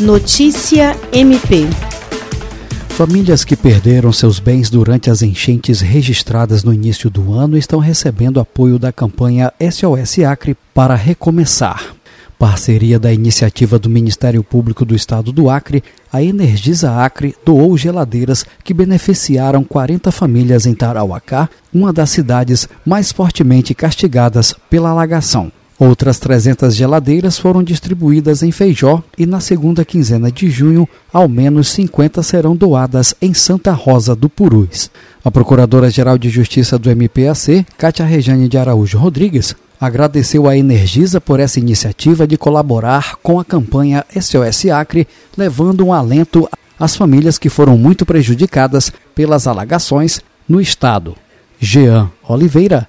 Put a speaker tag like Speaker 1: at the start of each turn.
Speaker 1: Notícia MP.
Speaker 2: Famílias que perderam seus bens durante as enchentes registradas no início do ano estão recebendo apoio da campanha SOS Acre para recomeçar. Parceria da iniciativa do Ministério Público do Estado do Acre, a Energisa Acre doou geladeiras que beneficiaram 40 famílias em Tarauacá, uma das cidades mais fortemente castigadas pela alagação. Outras 300 geladeiras foram distribuídas em Feijó e na segunda quinzena de junho, ao menos 50 serão doadas em Santa Rosa do Purus. A Procuradora-Geral de Justiça do MPAC, Cátia Rejane de Araújo Rodrigues, agradeceu a Energisa por essa iniciativa de colaborar com a campanha SOS Acre, levando um alento às famílias que foram muito prejudicadas pelas alagações no estado. Jean Oliveira,